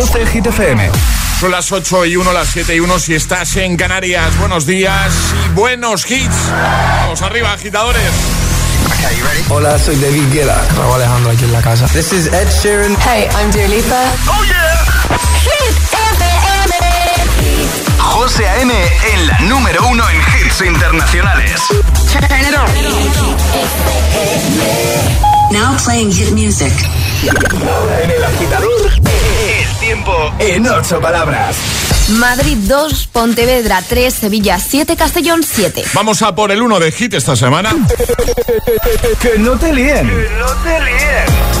12 Hit FM. Son las 8 y 1, las 7 y 1 si estás en Canarias. Buenos días y buenos hits. Vamos arriba, agitadores. Hola, soy David Guetta. Raúl Alejandro aquí en la casa. This is Ed Sheeran. Hey, I'm Dua Lipa. Oh yeah. Hit FM. José A.M. en la número uno en hits internacionales. Turn it on. Now playing hit music. En el agitador, el tiempo en ocho palabras. Madrid 2, Pontevedra 3, Sevilla 7, Castellón 7. Vamos a por el 1 de hit esta semana. Que no te líen. No te líes.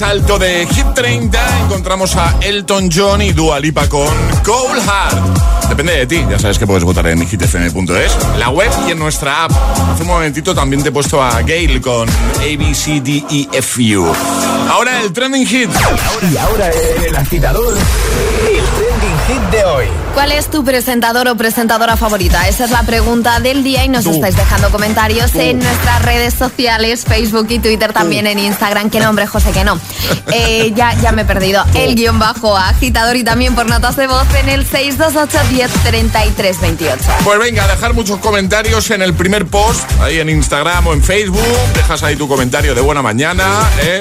Más alto de Hit 30 encontramos a Elton John y Dua Lipa con Cold Heart. Depende de ti, ya sabes que puedes votar en hitfm.es, la web y en nuestra app. Hace un momentito también te he puesto a Gail con A, B, C, D, E, F, U. Ahora el trending hit. Y ahora el agitador, el trending hit de hoy. ¿Cuál es tu presentador o presentadora favorita? Esa es la pregunta del día y nos Tú. estáis dejando comentarios en nuestras redes sociales, Facebook y Twitter, también en Instagram. ¿Qué nombre, José? Que no. Eh, ya, ya me he perdido. El guion bajo agitador y también por notas de voz en el 628 10 33 28. Pues venga, dejar muchos comentarios en el primer post, ahí en Instagram o en Facebook. Dejas ahí tu comentario de buena mañana, ¿eh?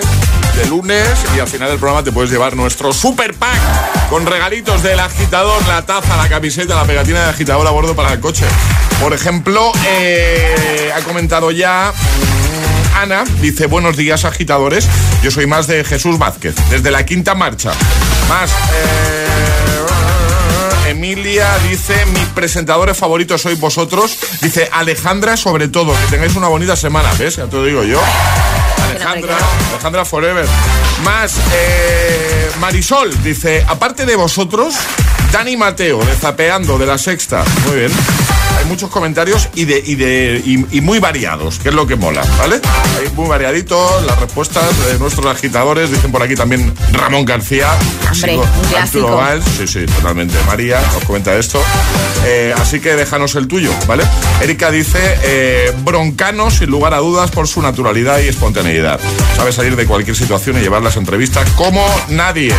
De lunes, y al final del programa te puedes llevar nuestro super pack con regalitos del agitador, la taza, la camiseta, la pegatina de agitador a bordo para el coche. Por ejemplo, eh, ha comentado ya. Ana dice, buenos días agitadores, yo soy más de Jesús Vázquez, desde la quinta marcha. Más, eh, Emilia dice, mis presentadores favoritos sois vosotros. Dice Alejandra sobre todo, que tengáis una bonita semana, ¿ves? Ya te lo digo yo. Alejandra, Alejandra Forever. Más, eh, Marisol dice, aparte de vosotros, Dani Mateo, de Zapeando, de la Sexta. Muy bien. Hay muchos comentarios y de, y de y, muy variados, que es lo que mola, ¿vale? Hay muy variaditos las respuestas de nuestros agitadores. Dicen por aquí también Ramón García. Hombre, clásico. Arturo Valls. Sí, sí, totalmente. María nos comenta esto. Eh, así que déjanos el tuyo, ¿vale? Erika dice, eh, broncano sin lugar a dudas por su naturalidad y espontaneidad. Sabe salir de cualquier situación y llevar las entrevistas como nadie.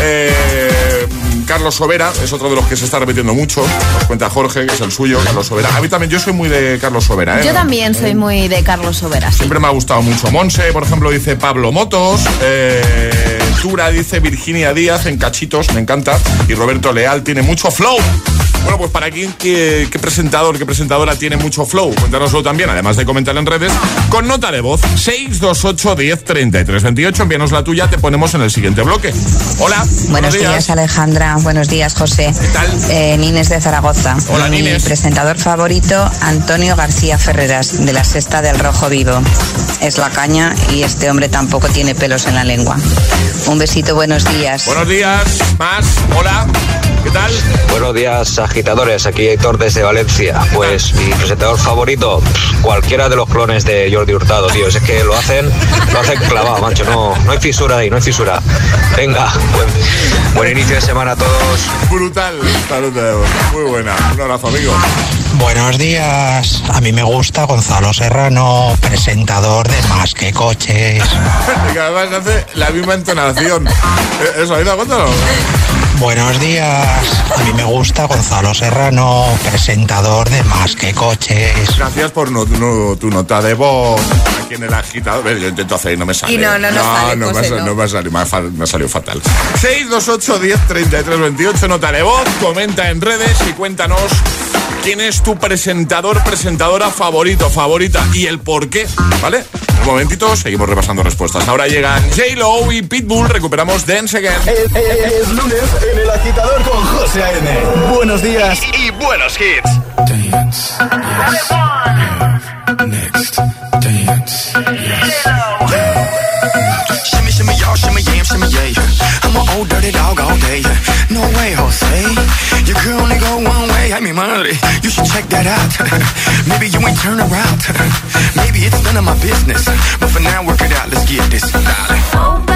Eh, Carlos Sobera es otro de los que se está repitiendo mucho. Nos cuenta Jorge, que es el suyo, Carlos Sobera. A mí también, yo soy muy de Carlos Sobera. ¿eh? Yo también soy muy de Carlos Sobera. sí. Siempre me ha gustado mucho. Monse, por ejemplo, dice Pablo Motos. Eh, Tura dice Virginia Díaz en Cachitos, me encanta. Y Roberto Leal tiene mucho flow. Bueno, pues para quién, qué, qué presentador, qué presentadora tiene mucho flow. Cuéntanoslo también, además de comentar en redes, con nota de voz 628 10 33 28. Envíanos la tuya, te ponemos en el siguiente bloque. Hola. Buenos días. Alejandra. Buenos días, José. ¿Qué tal? Eh, Nines de Zaragoza. Hola, Mi Nines. presentador favorito, Antonio García Ferreras, de la Sexta del Rojo Vivo. Es la caña y este hombre tampoco tiene pelos en la lengua. Un besito, buenos días. Buenos días. Más. Hola. Buenos días, agitadores. Aquí Héctor desde Valencia. Pues mi presentador favorito, cualquiera de los clones de Jordi Hurtado, tío. Es que lo hacen, lo hacen clavado, macho. No, no hay fisura ahí, no hay fisura. Venga, buen, buen inicio de semana a todos. Brutal. Salud de voz. Muy buena. Un abrazo, amigo. Buenos días, a mí me gusta Gonzalo Serrano, presentador de Más que Coches. Que además hace la misma entonación. Eh, ¿Eso ha ido cuéntalo? Buenos días, a mí me gusta Gonzalo Serrano, presentador de Más que Coches. Gracias por no- no- tu nota de voz aquí en el agitador. Yo intento hacer y no me sale. Y no, no nos sale, no, me, José, ha- no. no me ha salido, me ha, me salido fatal. 628 10 33 28, nota de voz, comenta en redes y cuéntanos quién es tu presentador, presentadora favorito, favorita y el por qué, ¿vale? Un momentito, seguimos repasando respuestas. Ahora llegan J-Lo y Pitbull, recuperamos Dance Again. Es, es- es lunes en el agitador con José A.N. Buenos días. Y, y buenos hits. Shimmy, shimmy, y'all, shimmy, yam, shimmy, yeah. I'm an old dirty dog all day. No way, Jose. You could only go one way. I mean, money. You should check that out. Maybe you ain't turn around. Maybe it's none of my business. But for now, work it out. Let's get this, darling.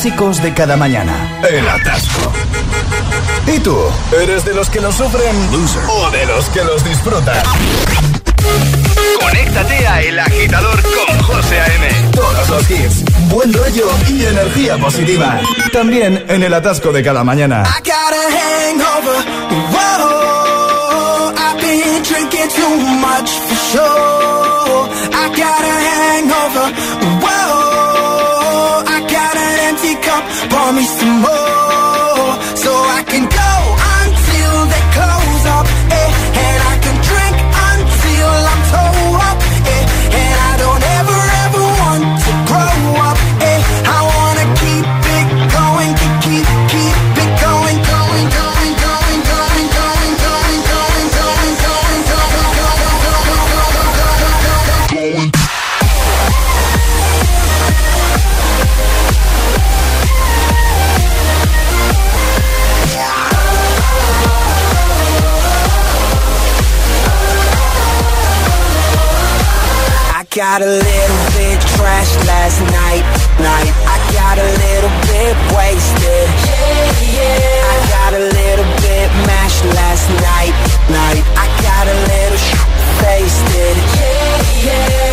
clásicos de cada mañana. El atasco. ¿Y tú? ¿Eres de los que los sufren Loser. o de los que los disfrutan? Conéctate a El Agitador con José A.M. Todos los hits, buen rollo y energía positiva. También en el atasco de cada mañana. I got a hangover, whoa. I've been drinking too much for sure. I got a me some more. got a little bit trashed last night, night. I got a little bit wasted. Yeah, yeah. I got a little bit mashed last night, night. I got a little sh- faced it. Yeah, yeah.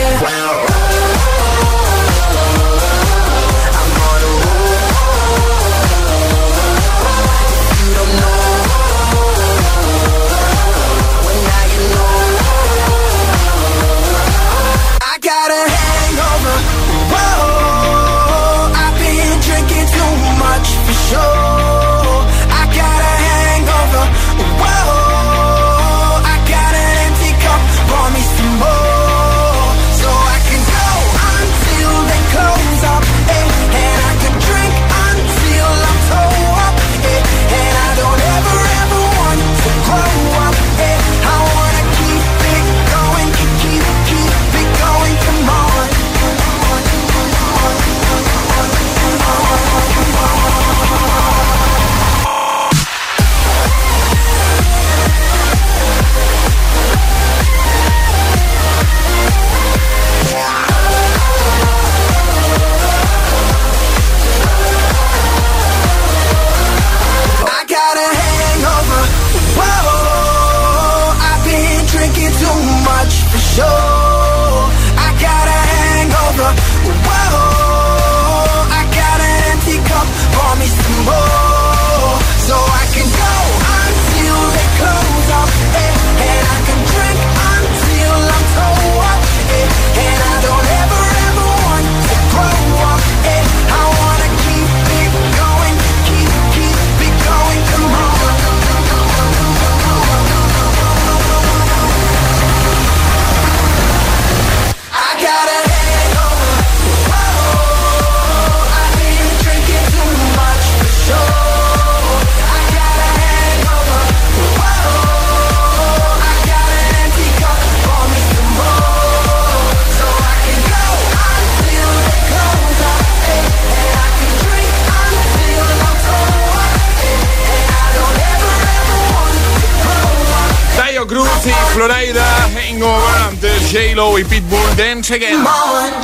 Florida, Hangover, antes J-Lo y Pitbull, Dance Again.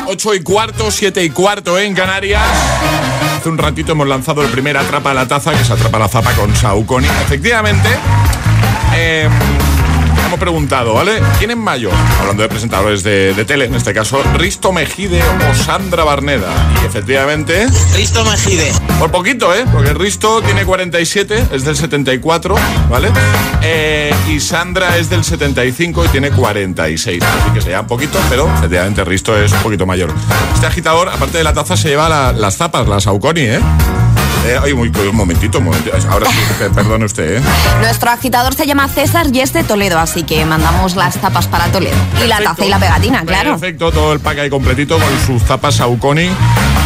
8 y cuarto, 7 y cuarto en Canarias. Hace un ratito hemos lanzado el primer Atrapa a la Taza, que es Atrapa a la Zapa con Sauconi. Efectivamente, em, hemos preguntado, ¿vale? ¿Quién es mayor? Hablando de presentadores de, de tele, en este caso, Risto Mejide o Sandra Barneda. Y efectivamente... Risto Mejide. Por poquito, ¿eh? Porque Risto tiene 47, es del 74, ¿vale? Eh, y Sandra es del 75 y tiene 46. Así que se lleva un poquito, pero efectivamente Risto es un poquito mayor. Este agitador, aparte de la taza, se lleva la- las zapas, las Saucony, ¿eh? Eh, ay, muy- un momentito, un momentito. Ahora sí, pe- perdone usted, ¿eh? Nuestro agitador se llama César y es de Toledo, así que mandamos las tapas para Toledo. Y la taza y la pegatina, claro. Perfecto, todo el pack ahí completito con sus zapas Saucony.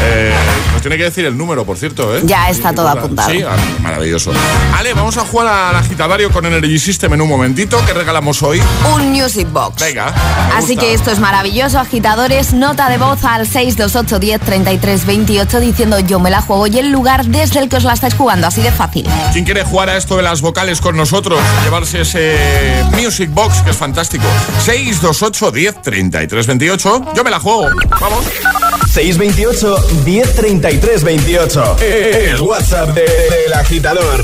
Eh, nos tiene que decir el número, por cierto, ¿eh? Ya está todo apuntado. Sí, ah, maravilloso. Ale, vamos a jugar al agitadario con Energy System en un momentito. ¿Qué regalamos hoy? Un Music Box. Venga. Así gusta. que esto es maravilloso, agitadores. Nota de voz al 628 10 33 28 diciendo yo me la juego y el lugar desde el que os la estáis jugando. Así de fácil. ¿Quién quiere jugar a esto de las vocales con nosotros? Llevarse ese Music Box, que es fantástico. 628 10 33 28. Yo me la juego. Vamos. 628 1033 28. El WhatsApp de- del agitador.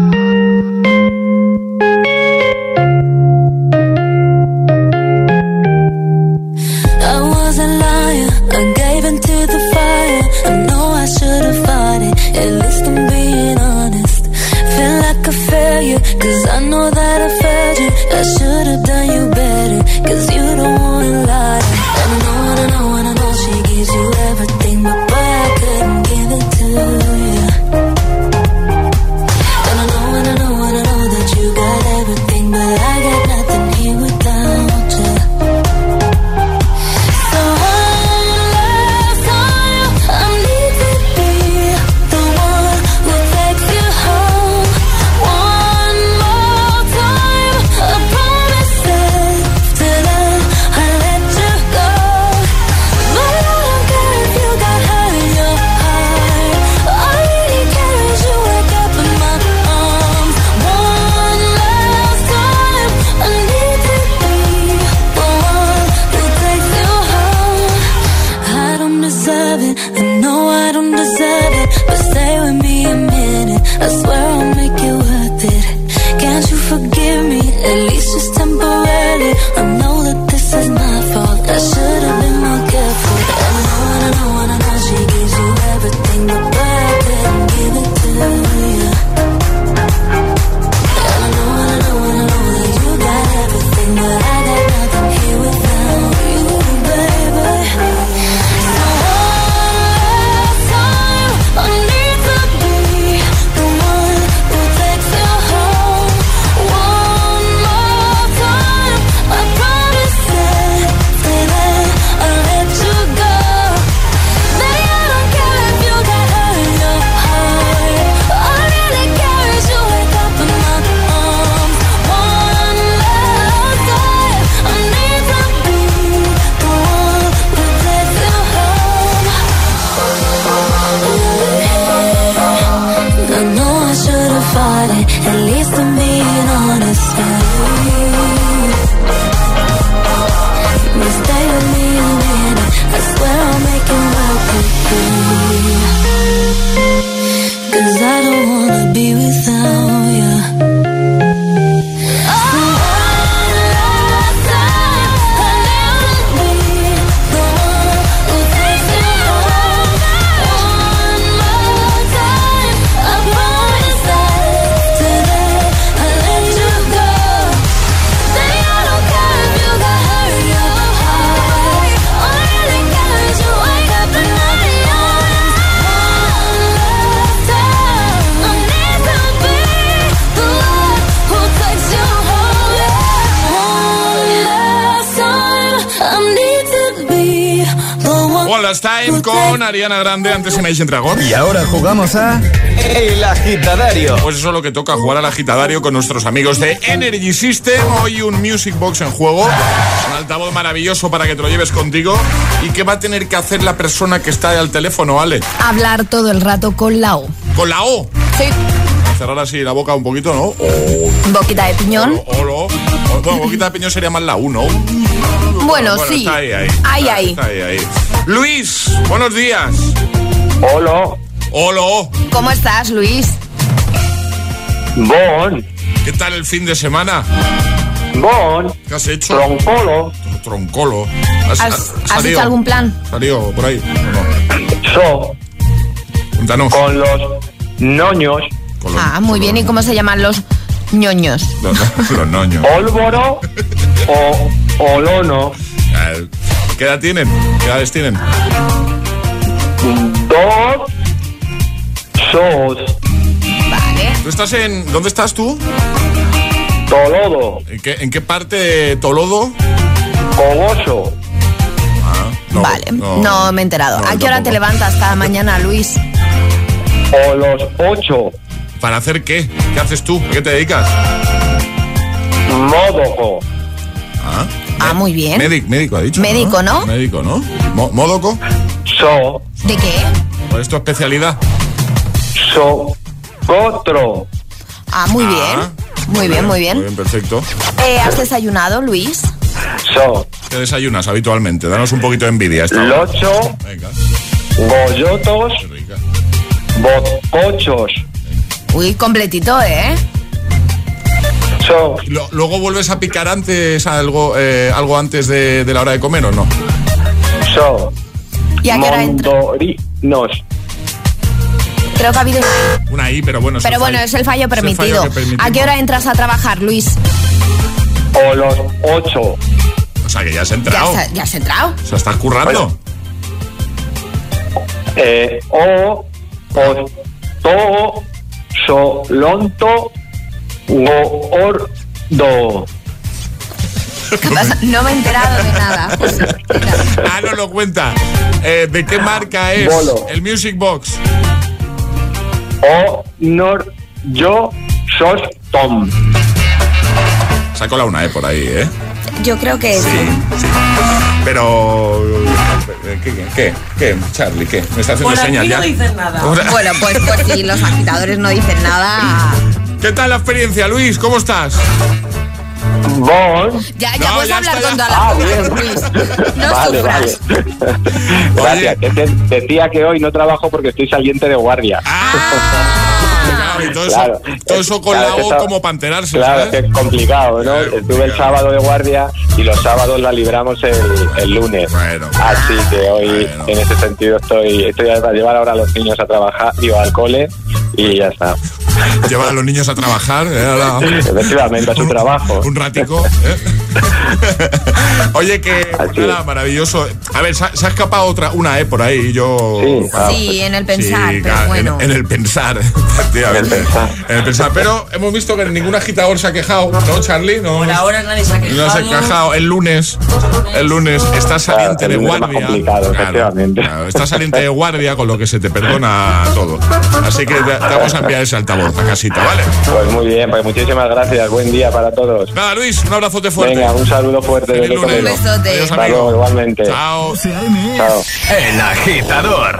Ariana Grande, antes Imagine Dragon. Y ahora jugamos a El Agitadario. Pues eso es lo que toca, jugar al agitadario con nuestros amigos de Energy System. Hoy un Music Box en juego. Un altavoz maravilloso para que te lo lleves contigo. ¿Y qué va a tener que hacer la persona que está al teléfono, Ale? Hablar todo el rato con la O. Con la O. Sí. Cerrar así la boca un poquito, ¿no? Boquita de piñón. Olo. Bueno, boquita de piñón sería más la 1. Bueno, sí. Está ahí, ahí. Ahí, Está- ahí. está ahí, ahí. Luis, buenos días. Hola. Hola. ¿Cómo estás, Luis? Bon. ¿Qué tal el fin de semana? Bon. ¿Qué has hecho? Troncolo. Troncolo. ¿Has, has salido? hecho algún plan? ¿Salió por ahí? ¿O no? So. Cuéntanos. Con los noños. Con los, Ah, muy bien. ¿Y cómo se llaman los ñoños? los, los noños. Ólvoro o olono. Eh, ¿Qué edad tienen? ¿Qué edades tienen? Dos. Sos. Vale. ¿Tú estás en... ¿Dónde estás tú? Tolodo. ¿En qué, en qué parte de Tolodo? Cogoso. No, vale. No, me he enterado. No, ¿A qué hora te levantas cada mañana, Luis? O los ocho. ¿Para hacer qué? ¿Qué haces tú? ¿A qué te dedicas? Módoco. Ah, Ah, muy bien. médico, médico ha dicho. Médico, ¿no? Médico, ¿no? Mo- ¿Módoco? So. ¿De qué? ¿Cuál es tu especialidad? So. Cotro. Ah, muy Ah, bien. Muy bien, muy Muy bien. bien, perfecto. Eh, ¿Has desayunado, Luis? So. ¿Qué desayunas habitualmente? Danos un poquito de envidia. esta hora. Locho. Venga, Goyotos. qué rica. Botcochos. Uy, completito, ¿eh? ¿Luego vuelves a picar antes algo, eh, algo antes de, de la hora de comer o no? So. ¿Y a qué hora entra? Creo que ha habido... Una I, pero bueno. es Pero el bueno, fallo- es el fallo el permitido. ¿A qué hora entras a trabajar, Luis? O los ocho. O sea, que ya has ¿Ya entrado. ya has entrado? O sea, estás currando. Eh, o. Os. To. Solonto. Gordo. ¿Qué pasa? No me he enterado de nada. Ah, no lo cuenta. Eh, ¿De qué marca es Bolo. el Music Box? Honor. Yo. Sos Tom. Sacó la una, eh, por ahí, ¿eh? Yo creo que sí. Sí. Pero. eh, ¿Qué, qué, qué, Charlie? ¿Qué? ¿Me está haciendo aquí señas ya? no dicen nada. Bueno, pues, pues si los agitadores no dicen nada... ¿Qué tal la experiencia, Luis? ¿Cómo estás? Bon. Ya, ya No, puedes ya hablar está, con Ah, bien. Luis. No vale, sufras. vale. Gracias. Decía que hoy no trabajo porque estoy saliente de guardia. Ah, claro, y todo, Claro. eso, todo eso con Claro, la O como para enterarse, Claro, ¿sabes? que es complicado, ¿no? Claro, Estuve el sábado de guardia y los sábados la libramos el, el lunes. Bueno. Así que hoy, Bueno. en ese sentido, estoy, estoy a llevar ahora a los niños a trabajar, digo, al cole y ya está. Llevar a los niños a trabajar. ¿eh? Efectivamente, a su un- trabajo. Un ratico. ¿eh? Oye, que nada, maravilloso. A ver, se ha, se ha escapado otra, una, ¿eh? Por ahí. Yo. Sí, ah, Sí, en el pensar, Sí, pero claro, bueno. en, en el pensar, efectivamente. Pensar. En el pensar. Pero hemos visto que ningún agitador se ha quejado, ¿no, Charlie? No, Por ahora nadie se ha quejado. no se ha quejado. El lunes, el lunes está saliente el de lunes es más guardia. complicado, efectivamente. claro, está saliente de guardia, con lo que se te perdona todo. Así que te, te vamos a enviar ese altavoz a casita, ¿vale? Pues muy bien, pues muchísimas gracias. Buen día para todos. Nada, Luis, un abrazote fuerte. Venga, un saludo fuerte Feliz lunes. Un besote. Adiós, Hasta amigo. luego, igualmente. Chao. Chao. El agitador.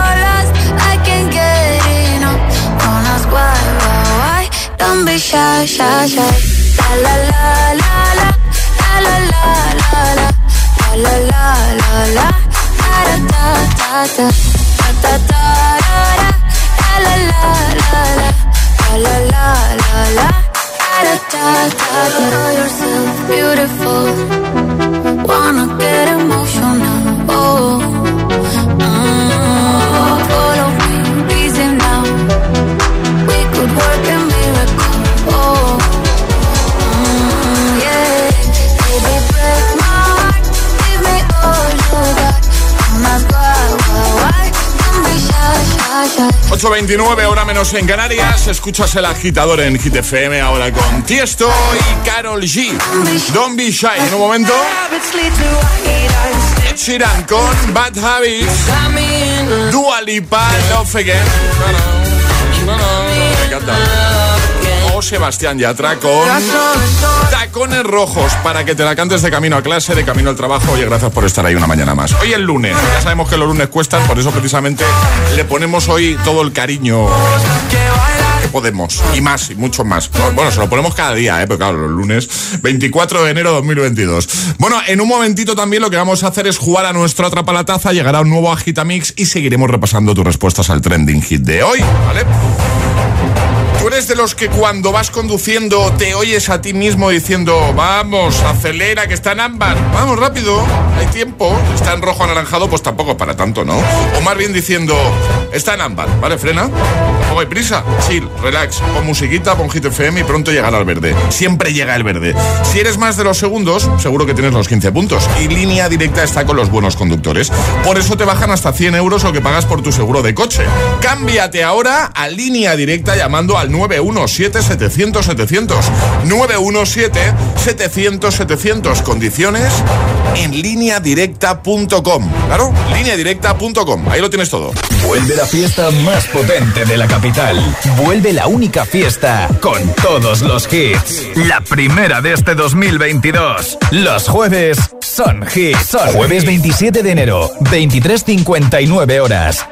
shy, shy, shy. La la la la la. La la la la la. La la la. Da da da da. Da da da da da. La la la la la. La la la. Da da da da. Know yourself beautiful. Wanna get emotional. 8.29, hora menos en Canarias. Escuchas el agitador en Hit FM ahora con Tiesto y Carol G. Don't be shy. En un momento, Ed Sheeran con Bad Habits. Dua Lipa, Love Again. Me encanta. O Sebastián Yatra con Tacones Rojos para que te la cantes de camino a clase, de camino al trabajo. Oye, gracias por estar ahí una mañana más. Hoy es lunes. Ya sabemos que los lunes cuestan, por eso precisamente le ponemos hoy todo el cariño que podemos. Y más, y mucho más. Bueno, se lo ponemos cada día, ¿eh? Pero claro, los lunes 24 de enero de 2022. Bueno, en un momentito también lo que vamos a hacer es jugar a nuestro Atrapalataza. Llegará un nuevo Agitamix y seguiremos repasando tus respuestas al trending hit de hoy, ¿vale? ¿Tú eres de los que cuando vas conduciendo te oyes a ti mismo diciendo, vamos, acelera, que está en ámbar, vamos rápido, hay tiempo, está en rojo anaranjado, pues tampoco para tanto, ¿no? O más bien diciendo, está en ámbar, ¿vale? Frena, tampoco hay prisa, chill, relax, pon musiquita, pon hit FM y pronto llegará el verde. Siempre llega el verde. Si eres más de los segundos, seguro que tienes los 15 puntos. Y línea directa está con los buenos conductores. Por eso te bajan hasta 100 euros lo que pagas por tu seguro de coche. Cámbiate ahora a línea directa llamando al 917-700-700. 917-700-700. Condiciones en lineadirecta.com. Claro, lineadirecta.com. Ahí lo tienes todo. Vuelve la fiesta más potente de la capital. Vuelve la única fiesta con todos los hits. La primera de este 2022. Los jueves son hits. Son jueves 27 de enero, 23.59 horas.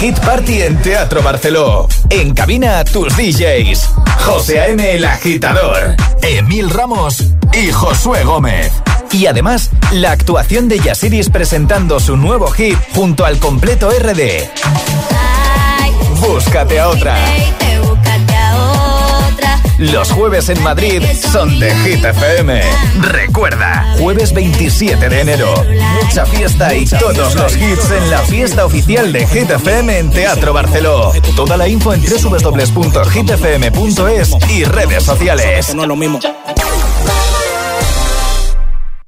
Hit Party en Teatro Barceló. En cabina tus DJs. José A.M. El Agitador. Emil Ramos y Josué Gómez. Y además, la actuación de Yasiris presentando su nuevo hit junto al completo RD. Búscate a otra. Los jueves en Madrid son de Hit FM. Recuerda, jueves 27 de enero. Mucha fiesta y todos los hits en la fiesta oficial de Hit FM en Teatro Barceló. Toda la info en www.hitfm.es y redes sociales. No lo mismo.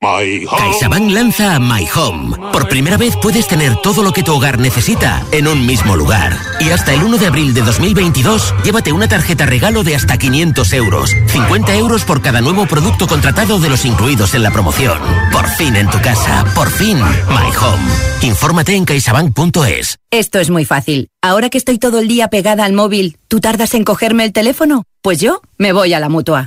CaixaBank lanza My Home. Por primera vez puedes tener todo lo que tu hogar necesita en un mismo lugar. Y hasta el 1 de abril de 2022, llévate una tarjeta regalo de hasta 500 euros. 50 euros por cada nuevo producto contratado de los incluidos en la promoción. Por fin en tu casa. Por fin My Home. Infórmate en caixabank.es. Esto es muy fácil. Ahora que estoy todo el día pegada al móvil, ¿tú tardas en cogerme el teléfono? Pues yo me voy a la mutua.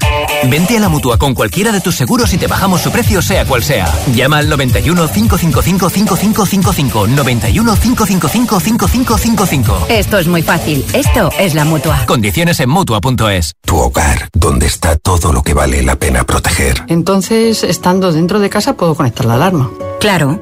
Vente a la mutua con cualquiera de tus seguros y te bajamos su precio, sea cual sea. Llama al 91 555 5555. 91 555 5555. Esto es muy fácil. Esto es la mutua. Condiciones en mutua.es. Tu hogar, donde está todo lo que vale la pena proteger. Entonces, estando dentro de casa, puedo conectar la alarma. Claro.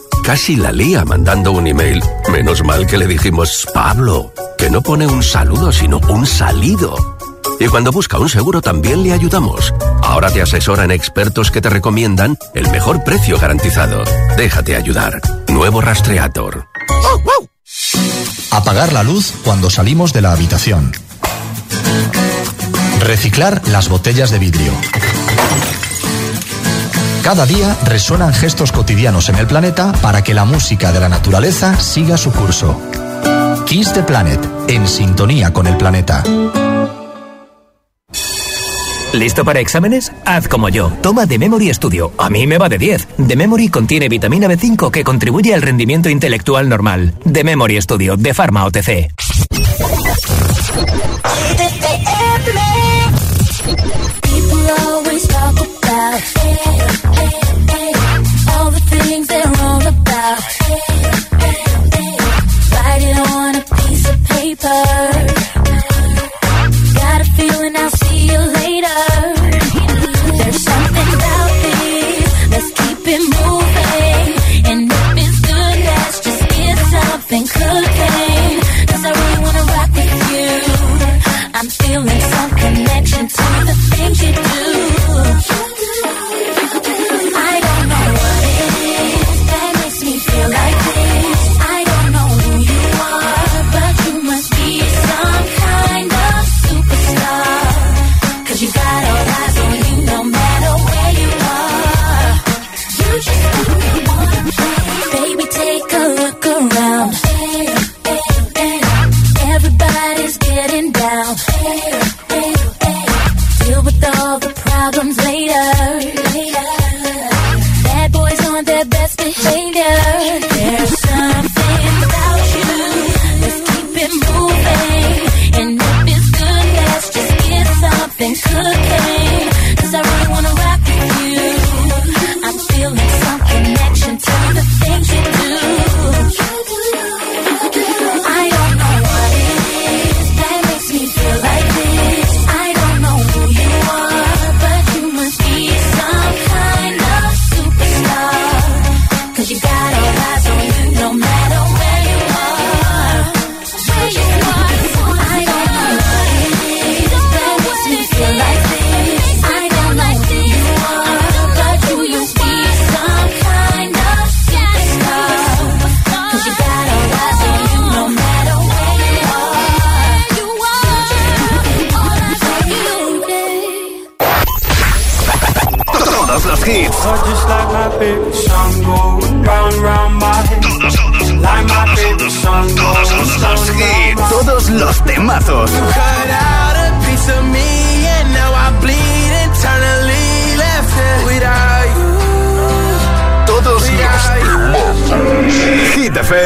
Casi la lía mandando un email. Menos mal que le dijimos, Pablo, que no pone un saludo, sino un salido. Y cuando busca un seguro también le ayudamos. Ahora te asesoran expertos que te recomiendan el mejor precio garantizado. Déjate ayudar. Nuevo Rastreator. Apagar la luz cuando salimos de la habitación. Reciclar las botellas de vidrio. Cada día resuenan gestos cotidianos en el planeta para que la música de la naturaleza siga su curso. Kiss the Planet, en sintonía con el planeta. ¿Listo para exámenes? Haz como yo. Toma The Memory Studio. A mí me va de 10. The Memory contiene vitamina B5 que contribuye al rendimiento intelectual normal. The Memory Studio, de Pharma OTC.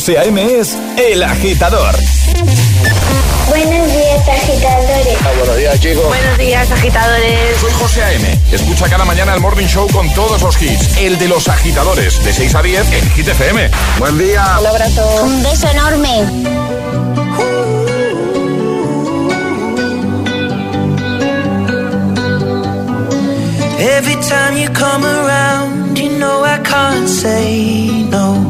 José A.M. es El Agitador. Buenos días, agitadores. Ah, buenos días, chicos. Buenos días, agitadores. Soy José A.M. Escucha cada mañana el Morning Show con todos los hits. El de los agitadores, de 6 a 10 en Hit FM. Buen día. Un abrazo. Un beso enorme. Every time you come around, you know I can't say no.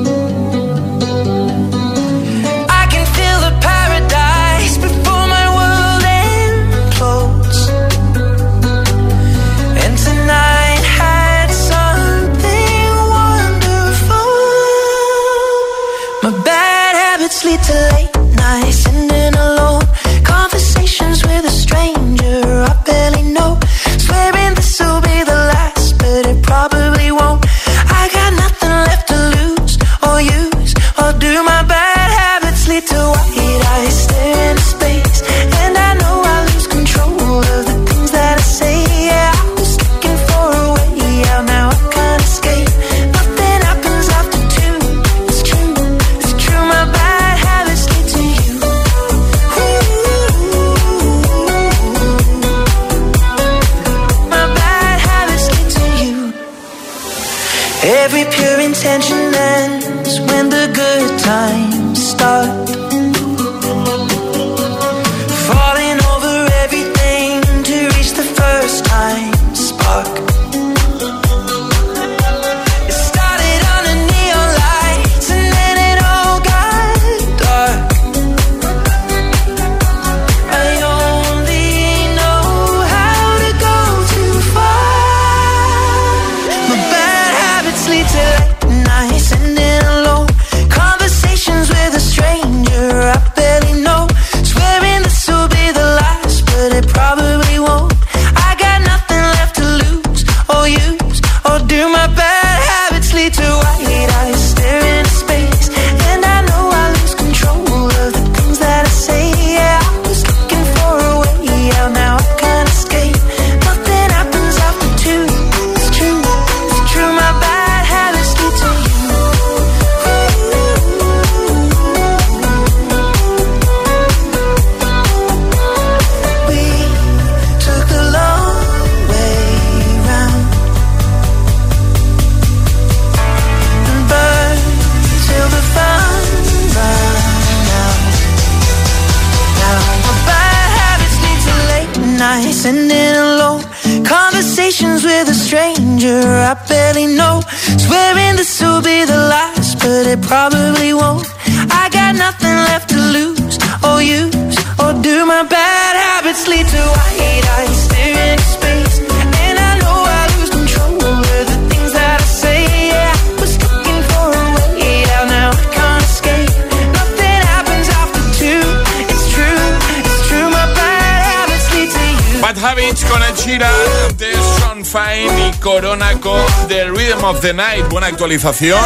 Of the Night. Buena actualización.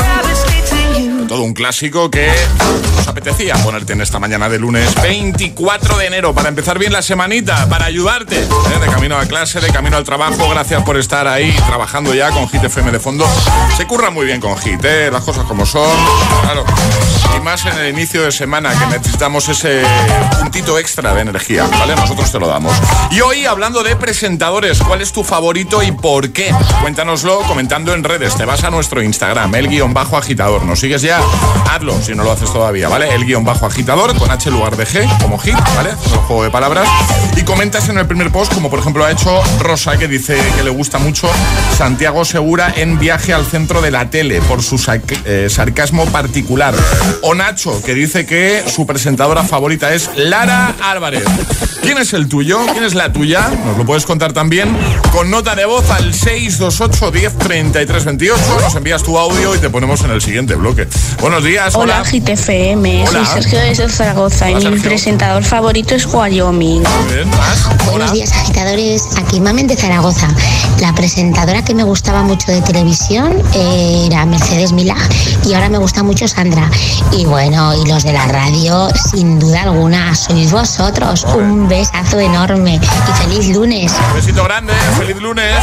Todo un clásico que nos apetecía ponerte en esta mañana de lunes 24 de enero para empezar bien la semanita, para ayudarte ¿eh? de camino a clase, de camino al trabajo. Gracias por estar ahí trabajando ya con Hit FM de fondo. Se curra muy bien con Hit, ¿eh? las cosas como son. Claro. Y más en el inicio de semana que necesitamos ese puntito extra de energía, ¿vale? Nosotros te lo damos. Y hoy hablando de presentadores, ¿cuál es tu favorito y por qué? Cuéntanoslo comentando en redes. Te vas a nuestro Instagram, el guion bajo agitador. ¿Nos sigues ya? Hazlo si no lo haces todavía, ¿vale? El guion bajo agitador con H lugar de G, como hit, ¿vale? Es un juego de palabras. Y comentas en el primer post, como por ejemplo ha hecho Rosa, que dice que le gusta mucho Santiago Segura en Viaje al centro de la tele, por su eh, sarcasmo particular. O Nacho, que dice que su presentadora favorita es Lara Álvarez. ¿Quién es el tuyo? ¿Quién es la tuya? Nos lo puedes contar también con nota de voz al 628 10 33 28. Nos envías tu audio y te ponemos en el siguiente bloque. Buenos días, hola. Hola, GTFM. Hola. Soy Sergio desde Zaragoza y mi presentador favorito es Wyoming. Bien. Buenos días, agitadores. Aquí Mamen de Zaragoza. La presentadora que me gustaba mucho de televisión era Mercedes Milá y ahora me gusta mucho Sandra. Y bueno, y los de la radio, sin duda alguna, sois vosotros. Un besazo enorme y feliz lunes. Besito grande, feliz lunes.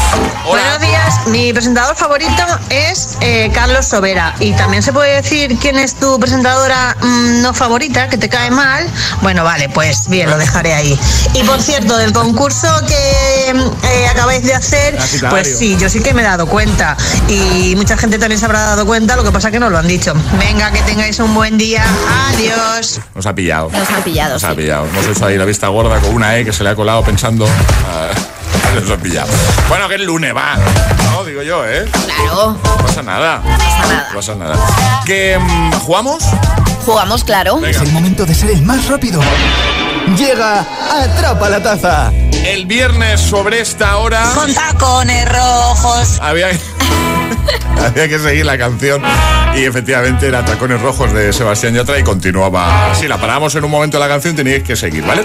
Buenos días, mi presentador favorito es eh, Carlos Sobera. Y también se puede decir quién es tu presentadora mm, no favorita, que te cae mal. Bueno, vale, pues bien, lo dejaré ahí. Y por cierto, del concurso que mm, eh, acabáis de hacer, pues sí, yo sí que me he dado cuenta. Y mucha gente también se habrá dado cuenta, lo que pasa que no lo han dicho. Venga, que tengáis un buen día. Adiós. Nos ha pillado. Nos ha pillado, Nos ha sí. pillado. Hemos hecho ahí la vista gorda con una E que se le ha colado pensando. pillado. Bueno, que es lunes, va. No, digo yo, ¿eh? Claro. No pasa nada. No pasa nada. No pasa nada. ¿Que mm, jugamos? Jugamos, claro. Venga. Es el momento de ser el más rápido. Llega Atrapa la Taza. El viernes sobre esta hora. Con tacones rojos. Había, había que seguir la canción y efectivamente era Tacones Rojos de Sebastián Yatra y continuaba. Si la paramos en un momento la canción teníais que seguir, ¿vale?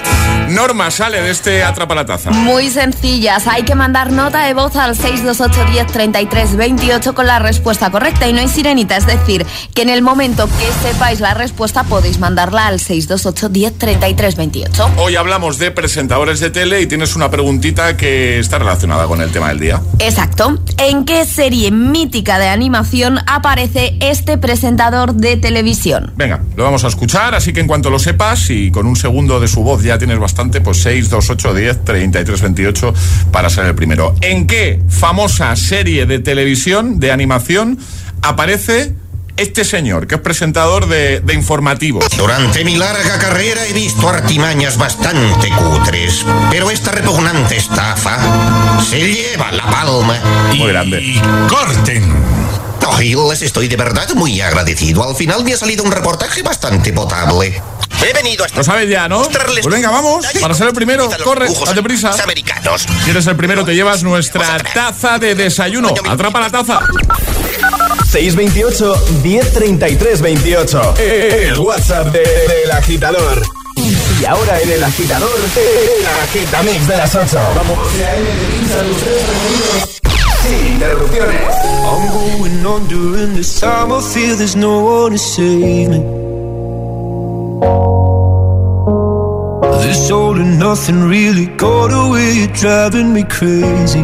Norma sale de este Atrapa la Taza. Muy sencillas. Hay que mandar nota de voz al 628 10 33 28 con la respuesta correcta. Y no hay sirenita, es decir, que en el momento que sepáis la respuesta podéis mandarla al 628 10 33 28. Hoy hablamos de presentadores de tele y tienes una preguntita que está relacionada con el tema del día. Exacto. ¿En qué serie mítica de animación aparece este presentador de televisión? Venga, lo vamos a escuchar, así que en cuanto lo sepas y con un segundo de su voz ya tienes bastante, pues 6, 2, 8, 10, 33, 28 para ser el primero. ¿En qué famosa serie de televisión, de animación, aparece este señor, que es presentador de, de informativos? Durante mi larga carrera he visto artimañas bastante cutres, pero esta repugnante estafa se lleva la palma. Muy grande. ¡Corten! Oh, y les estoy de verdad muy agradecido. Al final me ha salido un reportaje bastante potable. He venido a Lo sabes ya, ¿no? Pues venga, vamos. Para ser el primero, corre, date prisa. americanos. Si eres el primero, te llevas nuestra taza de desayuno. Atrapa la taza. 628 1033 28. El WhatsApp de- del agitador. Y ahora en el agitador, el agitamix de las 8. Vamos. Interrupciones. I'm going on during this time. I feel there's no one to save me. This all and nothing really got away. You're driving me crazy.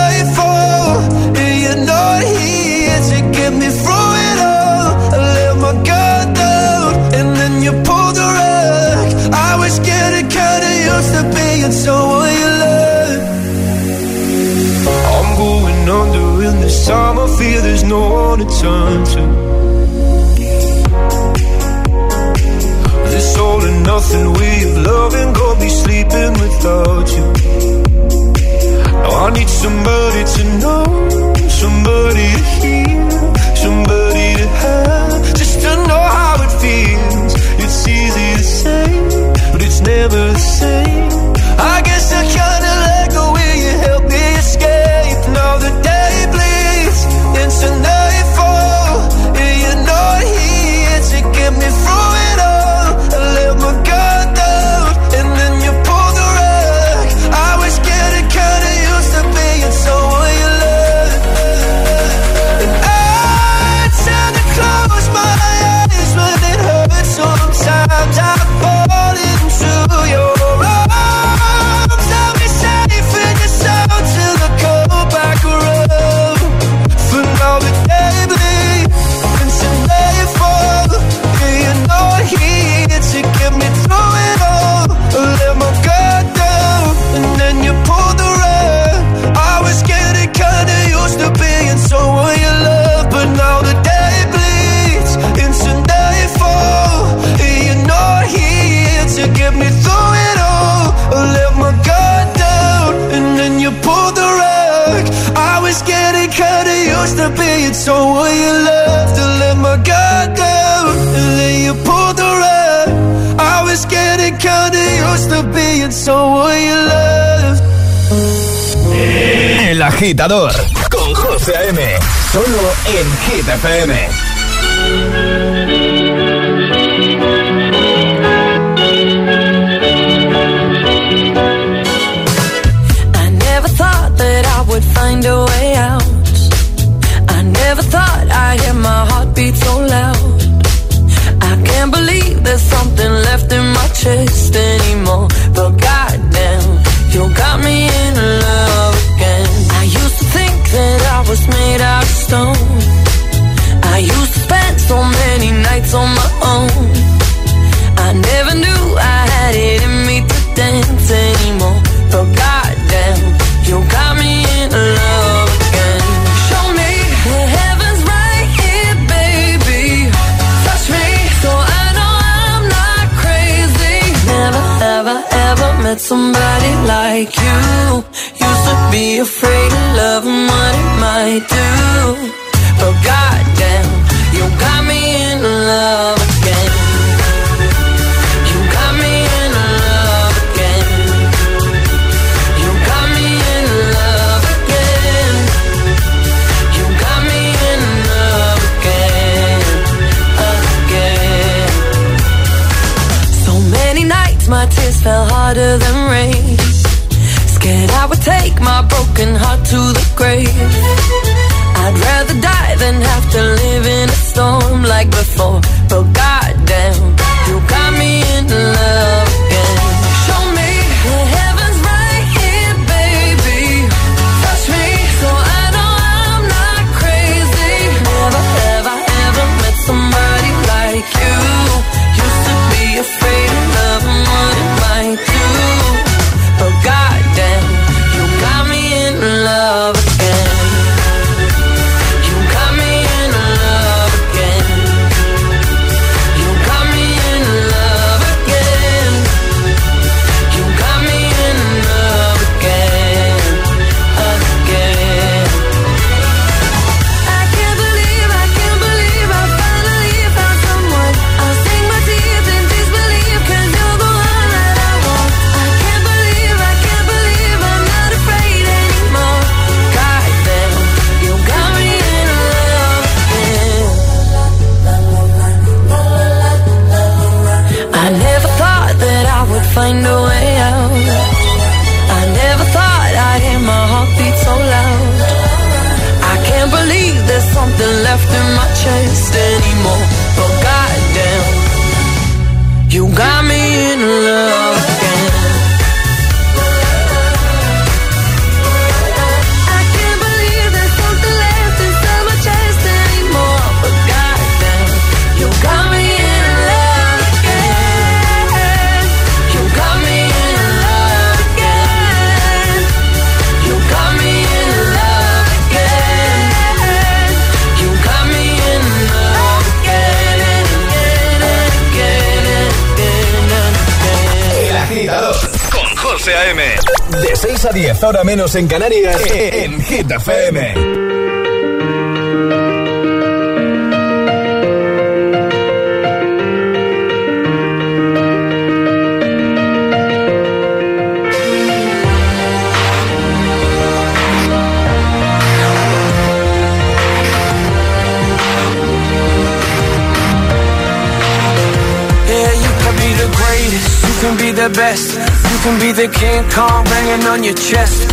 and so will you learn. I'm going under in this time. I fear there's no one to turn to. This all or nothing way of loving, gonna be sleeping without you. Now I need somebody to know, somebody. El agitador con José M. Solo en Hit FM. I never thought that I would find a way out. I never thought I hear my heartbeat so loud. I can't believe there's something left in my chest. A 10, ahora menos en Canarias, en Hit FM. Yeah, you can be the greatest, you can be the best. You can be the King Kong banging on your chest.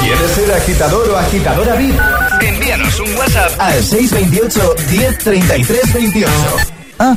¿Quieres ser agitador o agitadora VIP? Envíanos un WhatsApp al 628 1033 28. Ah,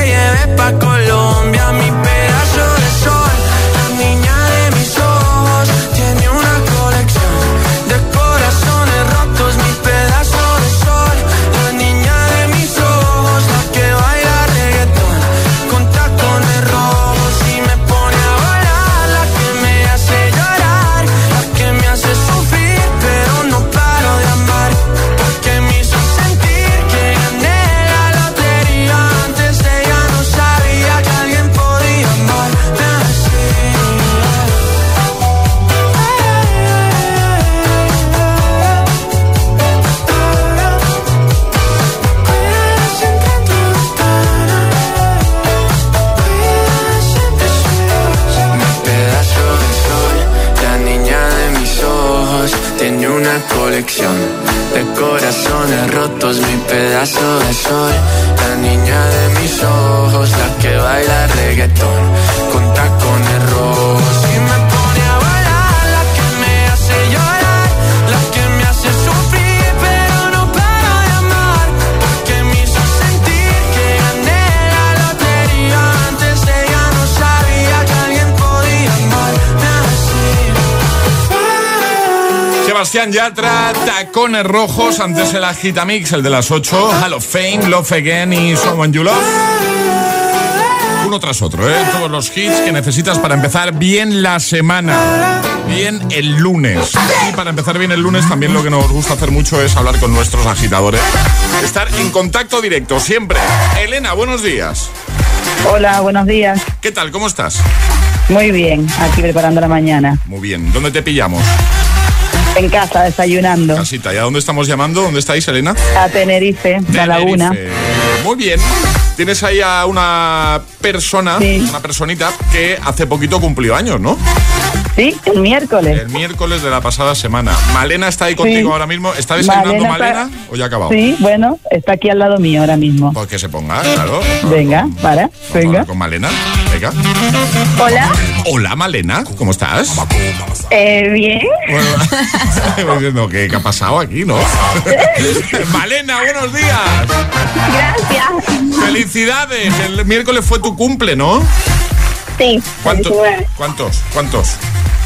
Sebastián Yatra, Tacones Rojos, antes el Agitamix, el de las 8, Hall of Fame, Love Again y Someone You Love. Uno tras otro, ¿eh? Todos los hits que necesitas para empezar bien la semana. Bien el lunes. Y para empezar bien el lunes también lo que nos gusta hacer mucho es hablar con nuestros agitadores. Estar en contacto directo siempre. Elena, buenos días. Hola, buenos días. ¿Qué tal? ¿Cómo estás? Muy bien, aquí preparando la mañana. Muy bien. ¿Dónde te pillamos? En casa, desayunando. Casita. ¿Y a dónde estamos llamando? ¿Dónde estáis, Elena? A Tenerife, la laguna. Tenerife. Muy bien. Tienes ahí a una persona, una personita que hace poquito cumplió años, ¿no? Sí, el miércoles. El miércoles de la pasada semana. Malena está ahí contigo Sí. ahora mismo. ¿Está desayunando Malena está- Malena o ya ha acabado? Sí, bueno, está aquí al lado mío ahora mismo. Pues que se ponga, claro. Venga, para, venga. Con Malena. Venga. Hola. Hola, Malena. ¿Cómo estás? Eh, bien. Bueno, diciendo, ¿qué, qué ha pasado aquí, no? Malena, buenos días. Gracias. Felicidades. El miércoles fue tu cumple, ¿no? Sí. ¿Cuántos? ¿Cuántos? ¿Cuántos?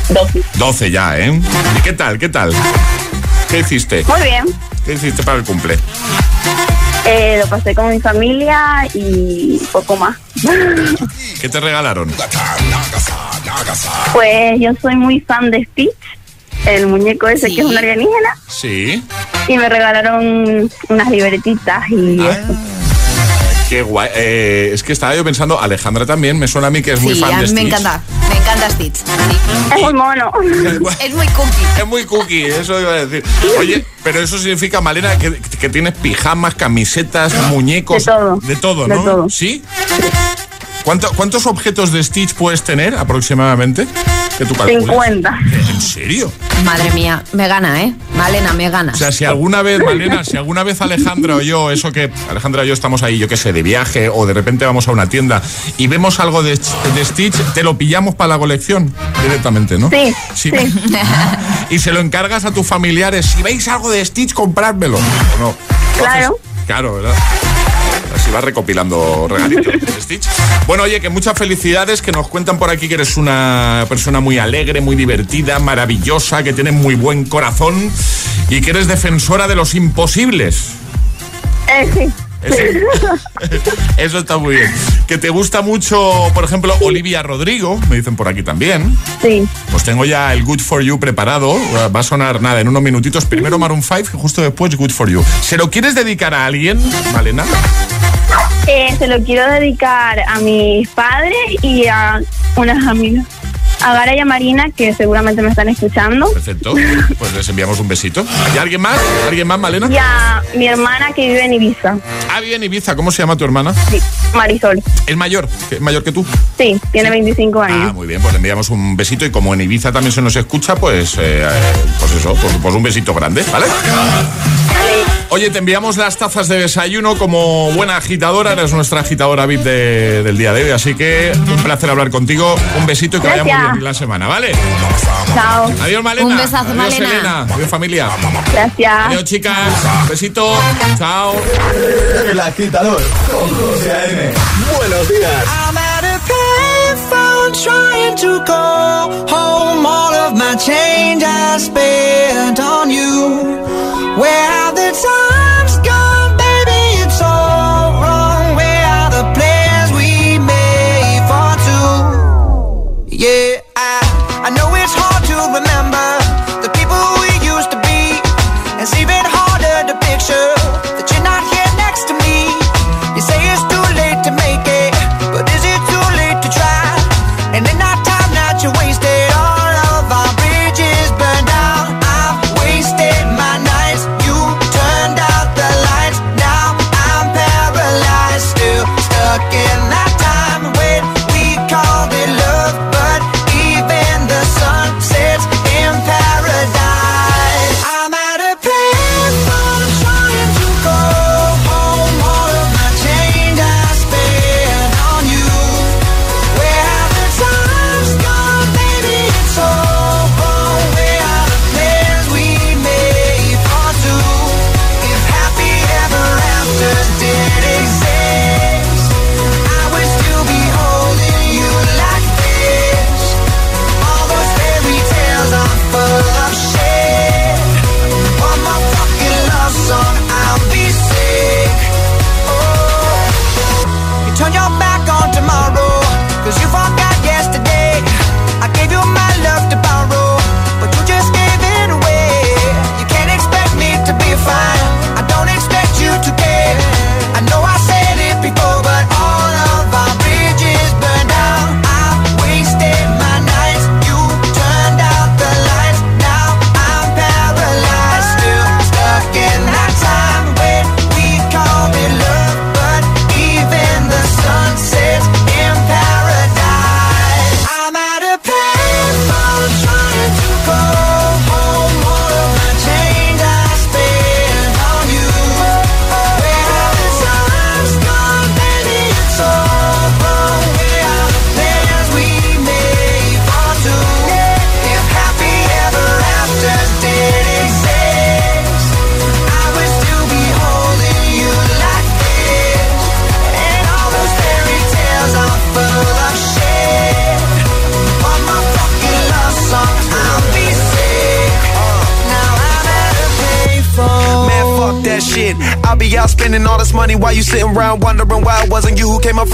12. 12 ya, ¿eh? ¿Y qué tal? ¿Qué tal? ¿Qué hiciste? Muy bien. ¿Qué hiciste para el cumple? Eh, lo pasé con mi familia y poco más. ¿Qué te regalaron? Pues yo soy muy fan de Stitch, el muñeco ese que es un alienígena, Sí. y me regalaron unas libretitas y Ah. eso. Qué guay. Eh, es que estaba yo pensando, Alejandra también me suena a mí que es muy Sí, fan a de mí me Stitch. encanta. Me encanta Stitch. Es muy mono. Es muy cookie. Es muy cookie, eso iba a decir. Oye, pero eso significa, Malena, que, que tienes pijamas, camisetas, muñecos. De todo. De todo, De ¿no? todo. ¿Sí? ¿Cuánto- ¿Cuántos objetos de Stitch puedes tener aproximadamente? Que tú calcules. 50. ¿En serio? Madre mía, me gana, ¿eh? Malena, me gana. O sea, si alguna vez, Malena, si alguna vez Alejandra o yo, eso que Alejandra y yo estamos ahí, yo qué sé, de viaje o de repente vamos a una tienda y vemos algo de, de Stitch, te lo pillamos para la colección directamente, ¿no? Sí, sí. y se lo encargas a tus familiares. Si veis algo de Stitch, comprármelo. ¿O no? Claro. Claro, ¿verdad? Así va recopilando regalitos de Stitch. Bueno, oye, que muchas felicidades, que nos cuentan por aquí que eres una persona muy alegre, muy divertida, maravillosa, que tienes muy buen corazón y que eres defensora de los imposibles. Eh, sí. Eso, está muy bien. Que te gusta mucho, por ejemplo, Olivia Rodrigo, me dicen por aquí también. Sí. Pues tengo ya el Good For You preparado. Va a sonar nada en unos minutitos. Primero Maroon 5 y justo después Good For You. ¿Se lo quieres dedicar a alguien, Malena? Eh, se lo quiero dedicar a mis padres y a unas amigas. A Gara y a Marina, que seguramente me están escuchando. Perfecto. Pues les enviamos un besito. ¿Hay alguien más? ¿Alguien más, Malena? Y a mi hermana que vive en Ibiza. Ah, bien, Ibiza. ¿Cómo se llama tu hermana? Sí, Marisol. ¿Es mayor? ¿Es mayor que tú? Sí, tiene 25 años. Ah, muy bien, pues le enviamos un besito y como en Ibiza también se nos escucha, pues, eh, pues eso, pues, pues un besito grande, ¿vale? Oye, te enviamos las tazas de desayuno como buena agitadora, eres nuestra agitadora VIP de- del día de hoy, así que un placer hablar contigo, un besito y que vaya muy Gracias. bien la semana, ¿vale? Chao. Adiós, Malena. Un besazo, Adiós, Malena. Elena. Adiós, familia. Gracias. Adiós, chicas. Besito. Chao. El agitador con José A.M. Buenos días. I'm at a payphone trying to call home. All of my change I spent on you. Where are the times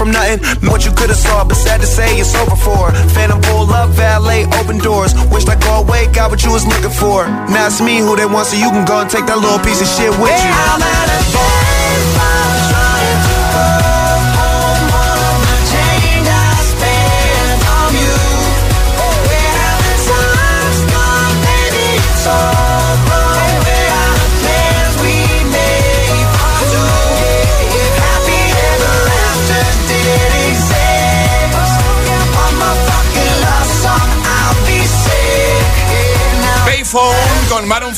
from nothing. What you could've saw, but sad to say it's over for. Phantom pull up, valet, open doors. Wished I go away, got what you was looking for. Now it's me who they want, so you can go and take that little piece of shit with you.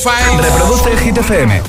Be sick. Payphone con Maroon 5. Reproduce Hit FM.